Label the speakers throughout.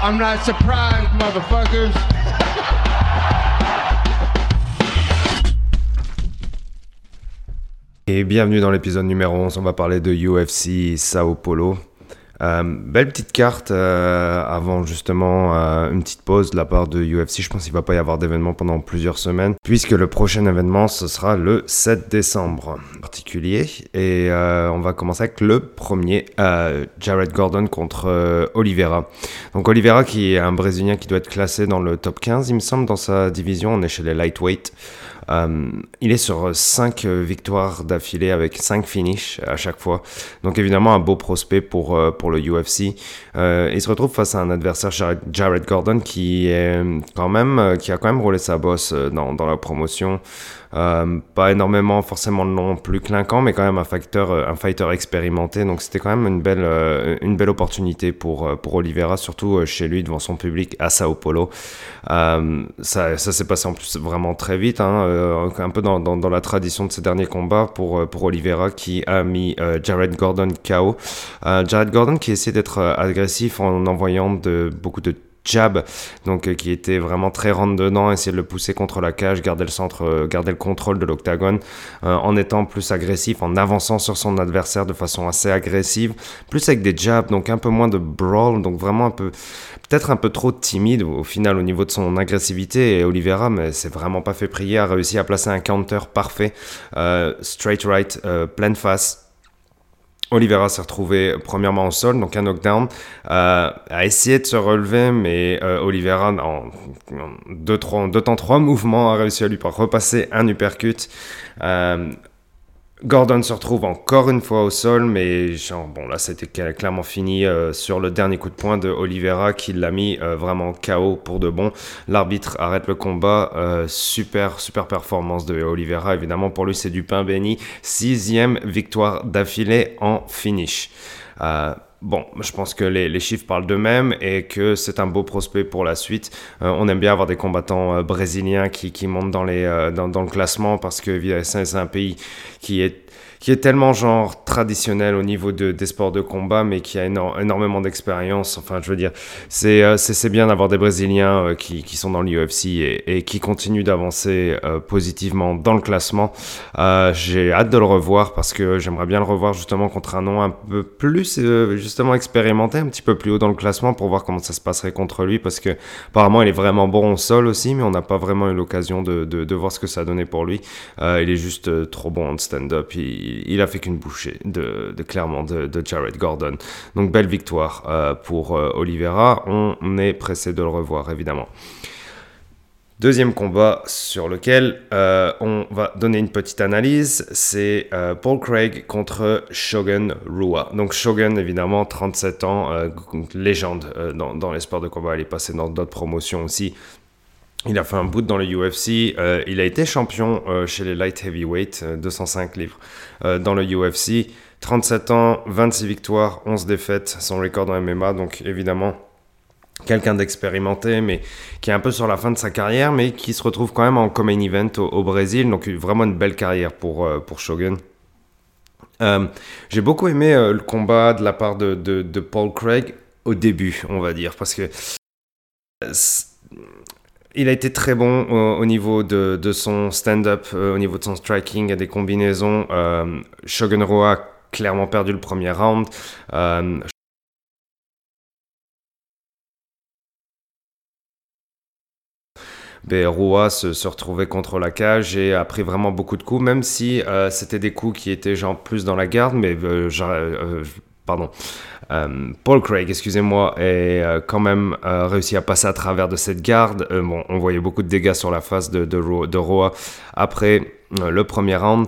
Speaker 1: I'm not surprised, motherfuckers.
Speaker 2: Et bienvenue dans l'épisode numéro 11, on va parler de UFC Sao Paulo. Euh, belle petite carte euh, avant justement euh, une petite pause de la part de UFC. Je pense qu'il va pas y avoir d'événement pendant plusieurs semaines, puisque le prochain événement ce sera le 7 décembre particulier. Et on va commencer avec le premier, Jared Gordon contre Oliveira. Donc Oliveira qui est un Brésilien qui doit être classé dans le top 15, il me semble, dans sa division. On est chez les lightweight. Euh, il est sur 5 euh, victoires d'affilée avec 5 finishes à chaque fois. Donc évidemment un beau prospect pour, euh, pour le UFC. il se retrouve face à un adversaire Jared Gordon qui est quand même qui a quand même roulé sa bosse dans, dans la promotion. Euh, pas énormément forcément non plus clinquant, mais quand même un, facteur, euh, un fighter expérimenté. Donc c'était quand même une belle, euh, une belle opportunité pour, pour Oliveira, surtout chez lui devant son public à Sao Paulo. ça, ça s'est passé en plus vraiment très vite, hein, un peu dans, dans, la tradition de ces derniers combats pour, pour Oliveira qui a mis Jared Gordon KO. Jared Gordon qui essaie d'être agressif en envoyant de, beaucoup de jab, donc euh, qui était vraiment très rentre dedans, essayer de le pousser contre la cage, garder le centre, euh, garder le contrôle de l'octagone, euh, en étant plus agressif, en avançant sur son adversaire de façon assez agressive, plus avec des jabs, donc un peu moins de brawl, donc vraiment un peu, peut-être un peu trop timide au final au niveau de son agressivité. Et Oliveira, mais c'est vraiment pas fait prier, a réussi à placer un counter parfait, straight right, pleine face Oliveira s'est retrouvé premièrement au sol, donc un knockdown, euh, a essayé de se relever, mais euh, Oliveira, en deux, trois, deux temps, trois mouvements, a réussi à lui repasser un uppercut. Euh, Gordon se retrouve encore une fois au sol, mais genre, bon là c'était clairement fini euh, sur le dernier coup de poing de Oliveira qui l'a mis euh, vraiment KO pour de bon. L'arbitre arrête le combat, euh, super super performance de Oliveira évidemment pour lui c'est du pain béni, sixième victoire d'affilée en finish. Bon, je pense que les, chiffres parlent d'eux-mêmes et que c'est un beau prospect pour la suite. Euh, on aime bien avoir des combattants euh, brésiliens qui, qui montent dans, les, euh, dans, dans, le classement parce que c'est un pays qui est qui est tellement genre traditionnel au niveau de, des sports de combat, mais qui a énormément d'expérience. Enfin, je veux dire, c'est euh, bien d'avoir des Brésiliens euh, qui, qui, sont dans l'UFC et, qui continuent d'avancer euh, positivement dans le classement. J'ai hâte de le revoir parce que j'aimerais bien le revoir justement contre un nom un peu plus justement expérimenté, un petit peu plus haut dans le classement pour voir comment ça se passerait contre lui parce que apparemment il est vraiment bon au sol aussi, mais on n'a pas vraiment eu l'occasion de, de, voir ce que ça donné pour lui. il est juste trop bon en stand-up a fait qu'une bouchée de, clairement de, Jared Gordon. Donc belle victoire euh, pour euh, Oliveira. On est pressé de le revoir évidemment. Deuxième combat sur lequel euh, on va donner une petite analyse, c'est Paul Craig contre Shogun Rua. Donc Shogun, évidemment, 37 ans, légende dans, dans, les sports de combat. Il est passé dans d'autres promotions aussi. Il a fait un boot dans le UFC. Euh, il a été champion euh, chez les light heavyweight, 205 euh, livres, dans le UFC. 37 ans, 26 victoires, 11 défaites, son record en MMA. Donc évidemment, quelqu'un d'expérimenté, mais qui est un peu sur la fin de sa carrière, mais qui se retrouve quand même en common event au, Brésil. Donc vraiment une belle carrière pour, pour Shogun. J'ai beaucoup aimé le combat de la part de, de, de Paul Craig au début, on va dire, parce que il a été très bon au, niveau de, son stand-up, euh, au niveau de son striking, et des combinaisons. Euh, Shogun Roa a clairement perdu le premier round. Euh, Roa se, retrouvait contre la cage et a pris vraiment beaucoup de coups, même si c'était des coups qui étaient genre plus dans la garde, mais pardon, euh, Paul Craig, excusez-moi, est euh, quand même euh, réussi à passer à travers de cette garde. on voyait beaucoup de dégâts sur la face de Roa après le premier round.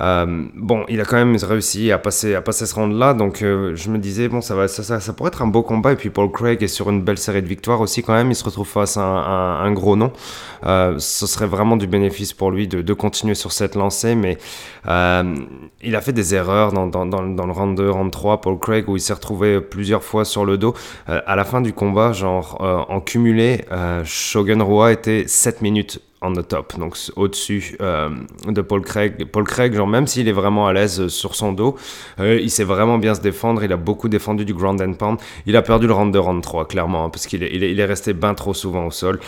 Speaker 2: Euh, bon, il a quand même réussi à passer, à passer ce round-là, donc euh, je me disais, bon, ça, va, ça, pourrait être un beau combat. Et puis Paul Craig est sur une belle série de victoires aussi, quand même. Il se retrouve face à un, gros nom. Euh, ce serait vraiment du bénéfice pour lui de, continuer sur cette lancée, mais il a fait des erreurs dans, dans, le round 2, round 3, Paul Craig, où il s'est retrouvé plusieurs fois sur le dos. à la fin du combat, genre en cumulé, Shogun Roa était 7 minutes on the top, donc au-dessus euh, de Paul Craig. Paul Craig, genre même s'il est vraiment à l'aise sur son dos, euh, il sait vraiment bien se défendre. Il a beaucoup défendu du ground and pound. Il a perdu le round 2, round 3, clairement, hein, parce qu'il est, resté bien trop souvent au sol,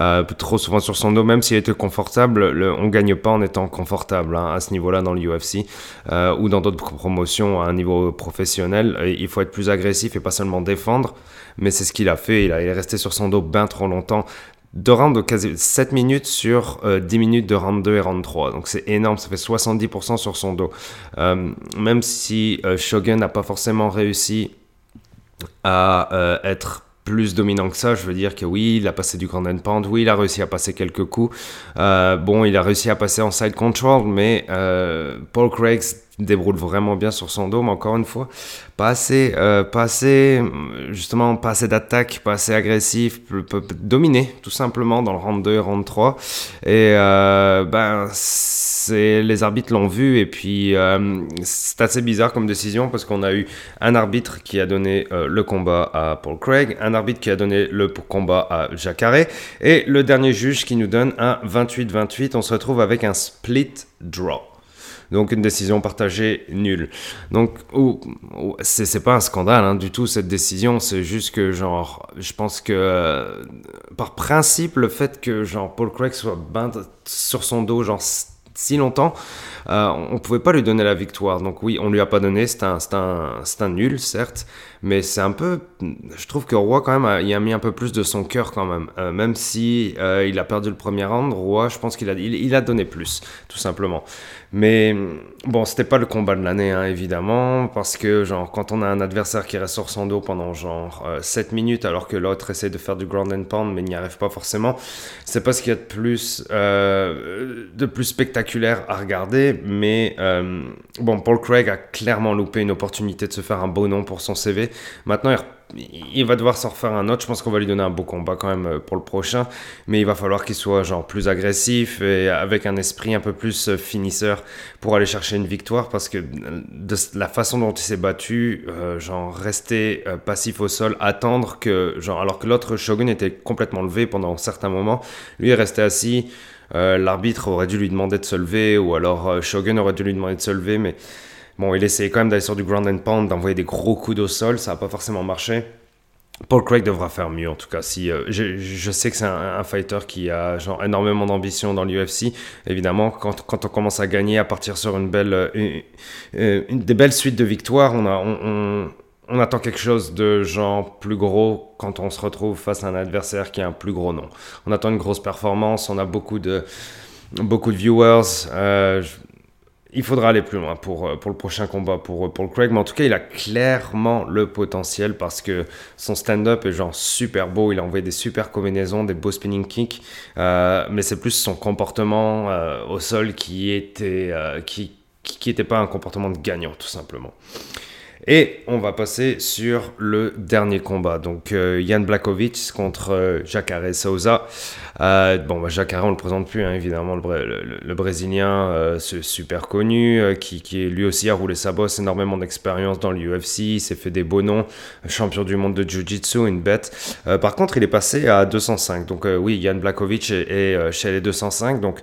Speaker 2: euh, trop souvent sur son dos. Même s'il était confortable, le, on gagne pas en étant confortable hein, à ce niveau-là dans l'UFC ou dans d'autres promotions à un niveau professionnel. Il faut être plus agressif et pas seulement défendre, mais c'est ce qu'il a fait. Il, il est resté sur son dos bien trop longtemps deux rounds de quasi 7 minutes sur 10 euh, minutes de round 2 et round 3. Donc c'est énorme, ça fait 70% sur son dos. Euh, même si euh, Shogun n'a pas forcément réussi à être plus dominant que ça, je veux dire que oui, il a passé du grand and pound, oui, il a réussi à passer quelques coups. bon, il a réussi à passer en side control, mais Paul Craig débrouille vraiment bien sur son dos, mais encore une fois, pas assez, euh, pas assez justement, pas assez d'attaque, pas assez agressif, dominer tout simplement dans le round 2 et round 3. Et euh, ben, les arbitres l'ont vu, et puis euh, c'est assez bizarre comme décision parce qu'on a eu un arbitre qui a donné le combat à Paul Craig, un arbitre qui a donné le combat à Jacare, et le dernier juge qui nous donne un 28-28. On se retrouve avec un split draw. Donc une décision partagée nulle. Donc c'est pas un scandale hein, du tout cette décision, c'est juste que genre je pense que euh, par principe le fait que genre Paul Craig soit bain sur son dos genre si longtemps, euh, on pouvait pas lui donner la victoire. Donc oui, on lui a pas donné, c'est un, un, un, nul, certes, mais c'est un peu... Je trouve que Roy, quand même, il a mis un peu plus de son cœur, quand même. Euh, même si euh, il a perdu le premier round, Roy, je pense qu'il a, il, a donné plus, tout simplement. Mais bon, c'était pas le combat de l'année, hein, évidemment, parce que, genre, quand on a un adversaire qui reste sur son dos pendant, genre, 7 minutes, alors que l'autre essaie de faire du ground and pound, mais n'y arrive pas forcément, c'est pas ce qu'il y a de plus, de plus spectaculaire à regarder mais euh, bon, Paul Craig a clairement loupé une opportunité de se faire un beau nom pour son CV. Maintenant, il va devoir s'en refaire un autre. Je pense qu'on va lui donner un beau combat quand même euh, pour le prochain. Mais il va falloir qu'il soit genre plus agressif et avec un esprit un peu plus euh, finisseur pour aller chercher une victoire. Parce que de la façon dont il s'est battu, euh, genre rester passif au sol, attendre que, genre, alors que l'autre Shogun était complètement levé pendant certains moments, lui est resté assis. L'arbitre aurait dû lui demander de se lever ou alors Shogun aurait dû lui demander de se lever. Mais Bon, il essayait quand même d'aller sur du ground and pound, d'envoyer des gros coups au sol, ça n'a pas forcément marché. Paul Craig devra faire mieux en tout cas. Si euh, je, sais que c'est un, fighter qui a genre énormément d'ambition dans l'UFC. Évidemment, quand, quand, on commence à gagner, à partir sur une belle, euh, une, des belles suites de victoires, on, a, on, on, attend quelque chose de genre plus gros quand on se retrouve face à un adversaire qui a un plus gros nom. On attend une grosse performance. On a beaucoup de beaucoup de viewers. Il faudra aller plus loin pour, euh, pour le prochain combat pour euh, Paul Craig. Mais en tout cas, il a clairement le potentiel parce que son stand-up est genre super beau. Il a envoyé des super combinaisons, des beaux spinning kicks. Euh, mais c'est plus son comportement au sol qui était, qui, qui était pas un comportement de gagnant, tout simplement. Et on va passer sur le dernier combat. Donc euh, Blakovic contre euh, Jacare Souza. Euh, bon, bah, Jacare, on le présente plus, hein, évidemment, le, Brésilien euh, super connu, qui, qui, lui aussi a roulé sa bosse, énormément d'expérience dans l'UFC, s'est fait des beaux noms, champion du monde de Jiu-Jitsu, une bête. par contre, il est passé à 205. Donc oui, Jan Blakovic est, est chez les 205. Donc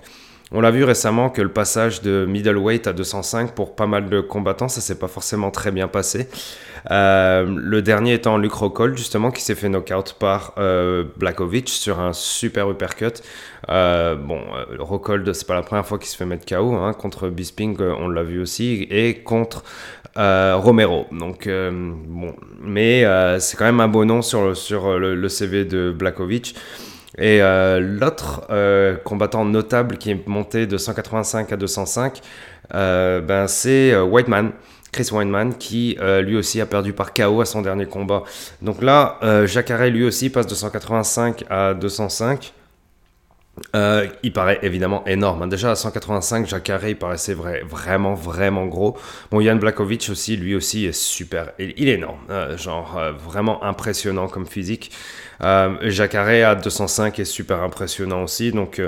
Speaker 2: on l'a vu récemment que le passage de middleweight à 205 pour pas mal de combattants, ça s'est pas forcément très bien passé. Euh, le dernier étant Luke Rockhold, justement, qui s'est fait knockout par euh, sur un super uppercut. Euh, bon, euh, Rockhold, c'est pas la première fois qu'il se fait mettre KO. Hein, contre Bisping, on l'a vu aussi. Et contre Romero. Donc, bon. Mais c'est quand même un beau nom sur, le CV de Blakovic. Et euh, l'autre euh, combattant notable qui est monté de 185 à 205, euh, ben c'est Whiteman. Chris Whiteman qui lui aussi a perdu par KO à son dernier combat. Donc là, Jacare lui aussi passe de 185 à 205. Euh, il paraît évidemment énorme. Hein. Déjà à 185, Jacare, il paraissait vrai, vraiment, vraiment gros. Bon, Jan Blakovic aussi, lui aussi est super. Il, est énorme. Euh, genre, euh, vraiment impressionnant comme physique. Jacare à 205 est super impressionnant aussi. Donc,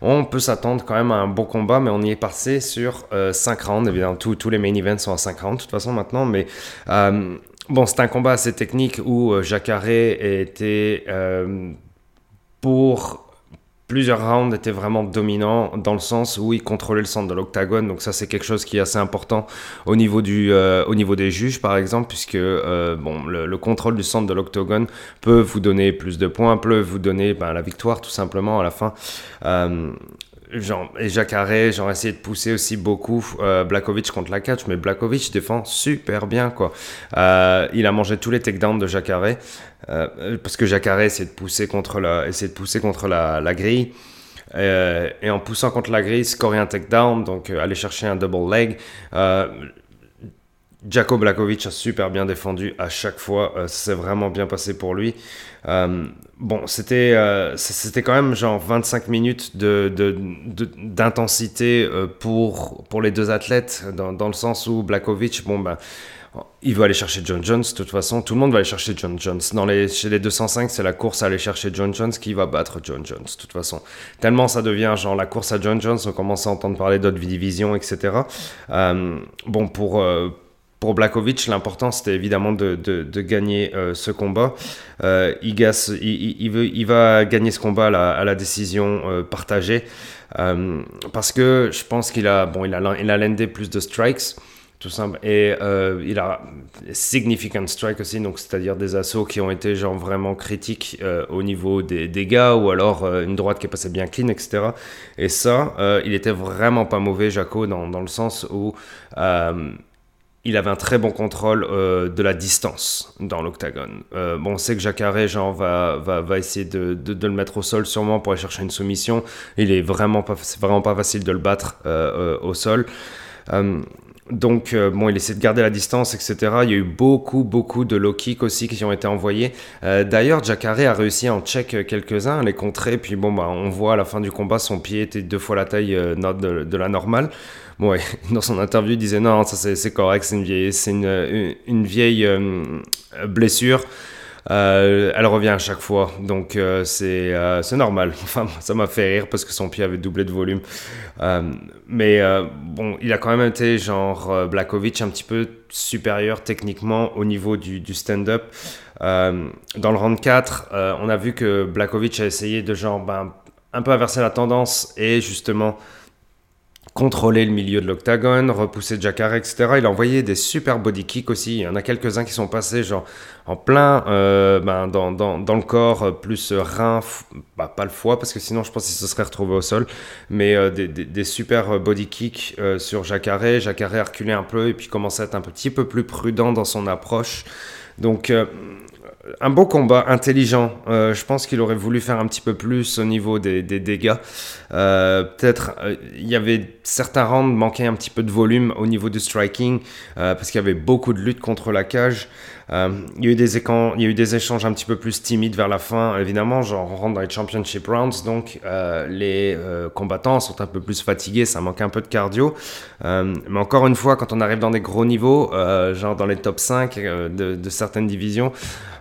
Speaker 2: on peut s'attendre quand même à un bon combat, mais on y est passé sur 5 rounds. Évidemment, tous les main events sont à 5 rounds de toute façon maintenant. Mais bon, c'est un combat assez technique où Jacare était pour plusieurs rounds étaient vraiment dominants dans le sens où il contrôlait le centre de l'octagone. Donc ça, c'est quelque chose qui est assez important au niveau, du, euh, au niveau des juges, par exemple, puisque euh, bon, le, contrôle du centre de l'octogone peut vous donner plus de points, peut vous donner ben, la victoire tout simplement à la fin. Euh, genre, et Jacare, j'ai essayé de pousser aussi beaucoup euh, Blakovic contre la catch, mais Blakovic défend super bien. quoi. Euh, il a mangé tous les takedowns de Jacare, euh, parce que Jacare essaie de pousser contre la, essaie de pousser contre la, grille. Euh, et en poussant contre la grille, scorer un takedown, donc aller chercher un double leg. Jaco Blakovic a super bien défendu à chaque fois. Euh, ça s'est vraiment bien passé pour lui. Euh, bon, c'était euh, c'était quand même genre 25 minutes d'intensité de, de, pour, pour les deux athlètes, dans, dans, le sens où Blakovic, bon, ben, il veut aller chercher John Jones. De toute façon, tout le monde va aller chercher John Jones. Dans les, chez les 205, c'est la course à aller chercher John Jones qui va battre John Jones. De toute façon, tellement ça devient genre la course à John Jones, on commence à entendre parler d'autres divisions, etc. bon, pour pour Blakovic, l'important c'était évidemment de, gagner euh, ce combat. Euh, il, il, va gagner ce combat à la, décision euh, partagée parce que je pense qu'il a, bon, il a, il plus de strikes. Tout simple. Et il a significant strike aussi, donc c'est-à-dire des assauts qui ont été genre vraiment critiques au niveau des dégâts ou alors une droite qui est passée bien clean, etc. Et ça, il était vraiment pas mauvais, Jaco, dans le sens où il avait un très bon contrôle euh, de la distance dans l'octagone. Euh, bon, on sait que Jacare genre, va, essayer de, le mettre au sol sûrement pour aller chercher une soumission. Il est vraiment pas, c'est vraiment pas facile de le battre euh, au sol. Donc, bon, il essaie de garder la distance, etc. Il y a eu beaucoup, beaucoup de low kicks aussi qui ont été envoyés. D'ailleurs, Jacare a réussi à en check quelques-uns, les contrer. Puis, bon, bah, on voit à la fin du combat, son pied était deux fois la taille de, la normale. Bon, dans son interview, il disait non, ça c'est correct, c'est une vieille, euh, blessure. Euh, elle revient à chaque fois, donc euh, c'est c'est normal. Enfin, ça m'a fait rire parce que son pied avait doublé de volume. mais bon, il a quand même été genre Blakovic un petit peu supérieur techniquement au niveau du, du stand-up. dans le round 4, on a vu que Blakovic a essayé de genre ben, un peu inverser la tendance et justement contrôler le milieu de l'octagone, repousser Jacare, etc. Il a envoyé des super body kicks aussi. Il y en a quelques-uns qui sont passés genre en plein euh, ben, dans, dans, dans, le corps, euh, plus rein, bah, pas le foie, parce que sinon je pense qu'il se serait retrouvé au sol, mais euh, des, des, super body kicks euh, sur Jacare. Jacare a reculé un peu et puis commençait à être un petit peu plus prudent dans son approche. Donc un beau combat, intelligent. Euh, je pense qu'il aurait voulu faire un petit peu plus au niveau des, dégâts. Euh, peut-être euh, il y avait certains rounds manquaient un petit peu de volume au niveau du striking parce qu'il y avait beaucoup de lutte contre la cage. Euh, il, y a eu des échanges un petit peu plus timides vers la fin, évidemment, genre on rentre dans les championship rounds, donc euh, les euh, combattants sont un peu plus fatigués, ça manque un peu de cardio. mais encore une fois, quand on arrive dans des gros niveaux, genre dans les top 5 de, certaines divisions,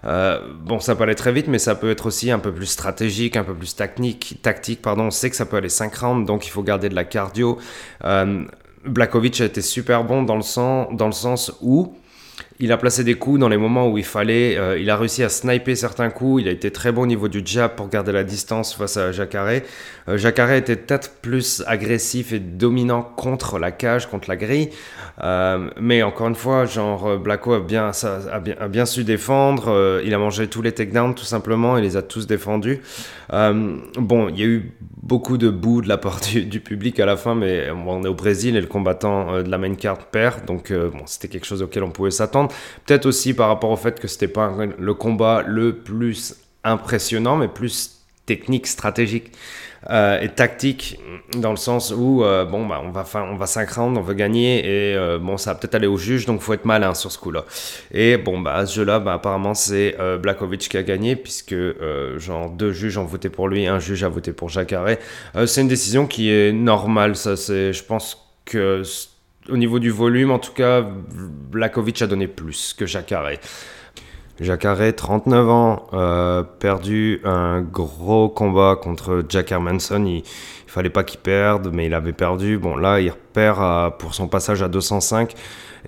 Speaker 2: bon, ça peut aller très vite, mais ça peut être aussi un peu plus stratégique, un peu plus tactique, tactique pardon. On sait que ça peut aller 5 rounds, donc il faut garder de la cardio. Blakovic a été super bon dans le sens où il a placé des coups dans les moments où il fallait. Euh, il a réussi à sniper certains coups. Il a été très bon au niveau du jab pour garder la distance face à Jacare. Euh, était peut-être plus agressif et dominant contre la cage, contre la grille. Euh, mais encore une fois, genre Blacko a bien, a bien, a bien su défendre. il a mangé tous les takedowns tout simplement. Il les a tous défendus. bon, il y a eu beaucoup de boue de la part du, public à la fin, mais on est au Brésil et le combattant de la main card perd. Donc bon, c'était quelque chose auquel on pouvait s'attendre. Peut-être aussi par rapport au fait que c'était pas le combat le plus impressionnant, mais plus technique, stratégique euh, et tactique, dans le sens où, euh, bon, bah, on va, on va 5 rounds, on veut gagner, et euh, bon, ça va peut-être aller au juge, donc faut être malin sur ce coup-là. Et bon, bah, à ce jeu-là, bah, apparemment, c'est Blakovic qui a gagné, puisque, genre, deux juges ont voté pour lui, un juge a voté pour Jacare. c'est une décision qui est normale, ça, c'est, je pense que au niveau du volume, en tout cas, Blakovic a donné plus que Jacare. Jacare, 39 ans, euh, perdu un gros combat contre Jack Hermanson. Il, fallait pas qu'il perde, mais il avait perdu. Bon, là, il repère pour son passage à 205.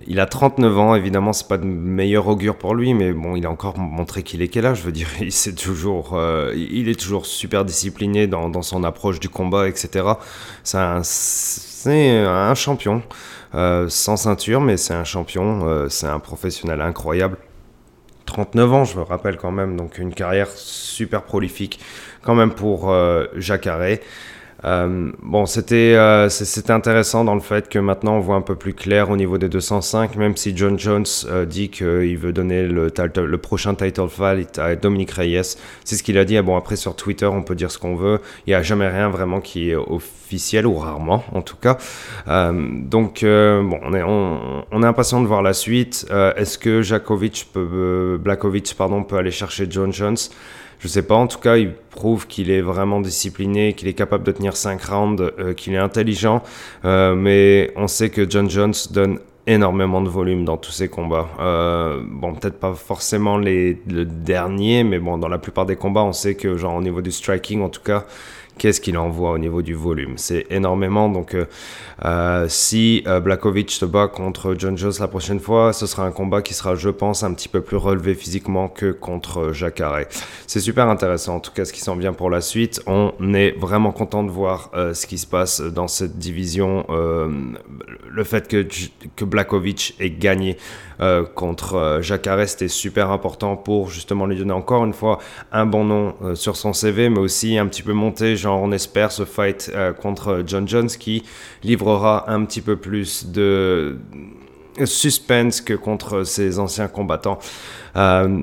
Speaker 2: Il a 39 ans, évidemment, c'est pas de meilleur augure pour lui, mais bon, il a encore montré qu'il est quel âge, je veux dire, il, est toujours, euh, il est toujours super discipliné dans, son approche du combat, etc. C'est un, champion, euh, sans ceinture, mais c'est un champion, euh, c'est un professionnel incroyable. 39 ans, je me rappelle quand même, donc une carrière super prolifique quand même pour Jacques Arrêt. Euh, bon, c'était euh, c'était intéressant dans le fait que maintenant on voit un peu plus clair au niveau des 205, même si John Jones euh, dit qu'il veut donner le, prochain title fight à Dominique Reyes. C'est ce qu'il a dit. Ah, bon, après sur Twitter, on peut dire ce qu'on veut. Il n'y a jamais rien vraiment qui est officiel, ou rarement en tout cas. donc, bon, on est, on, est impatient de voir la suite. Est-ce que Jakovic peut aller chercher John Jones? Je sais pas, en tout cas, il prouve qu'il est vraiment discipliné, qu'il est capable de tenir 5 rounds, euh, qu'il est intelligent. Euh, mais on sait que John Jones donne énormément de volume dans tous ses combats. Euh, bon, peut-être pas forcément les, le dernier, mais bon, dans la plupart des combats, on sait que, genre, au niveau du striking, en tout cas, qu'est-ce qu'il envoie au niveau du volume? C'est énormément. Donc, euh, euh, si euh, Blakovic se bat contre John Jones la prochaine fois, ce sera un combat qui sera, je pense, un petit peu plus relevé physiquement que contre Jacare. C'est super intéressant, en tout cas, ce qui s'en vient pour la suite. On est vraiment content de voir ce qui se passe dans cette division. Le fait que, que Blakovic ait gagné contre Jacare, c'était super important pour justement lui donner encore une fois un bon nom sur son CV, mais aussi un petit peu monter on espère ce fight euh, contre John Jones qui livrera un petit peu plus de suspense que contre ses anciens combattants. Euh,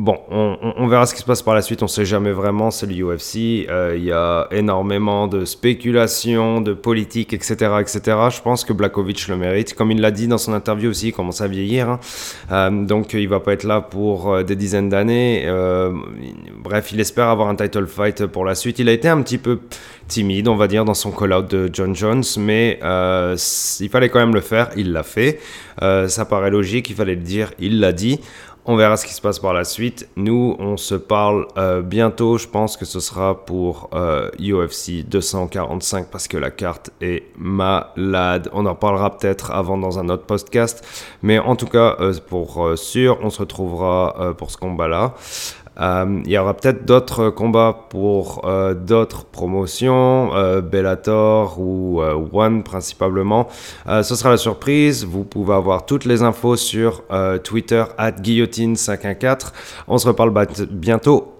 Speaker 2: Bon, on, verra ce qui se passe par la suite, on ne sait jamais vraiment, c'est l'UFC, euh, il y a énormément de spéculations, de politique, etc., etc. Je pense que Blakovic le mérite, comme il l'a dit dans son interview aussi, il commence à vieillir, hein. euh, donc il va pas être là pour euh, des dizaines d'années. bref, il espère avoir un title fight pour la suite. Il a été un petit peu timide, on va dire, dans son call-out de John Jones, mais il fallait quand même le faire, il l'a fait. ça paraît logique, il fallait le dire, il l'a dit. On verra ce qui se passe par la suite. Nous, on se parle euh, bientôt. Je pense que ce sera pour UFC euh, 245 parce que la carte est malade. On en parlera peut-être avant dans un autre podcast. Mais en tout cas, euh, pour sûr, on se retrouvera pour ce combat-là. Euh, il y aura peut-être d'autres combats pour euh, d'autres promotions, euh, Bellator ou One principalement. ce sera la surprise. Vous pouvez avoir toutes les infos sur Twitter at guillotine514. On se reparle bientôt.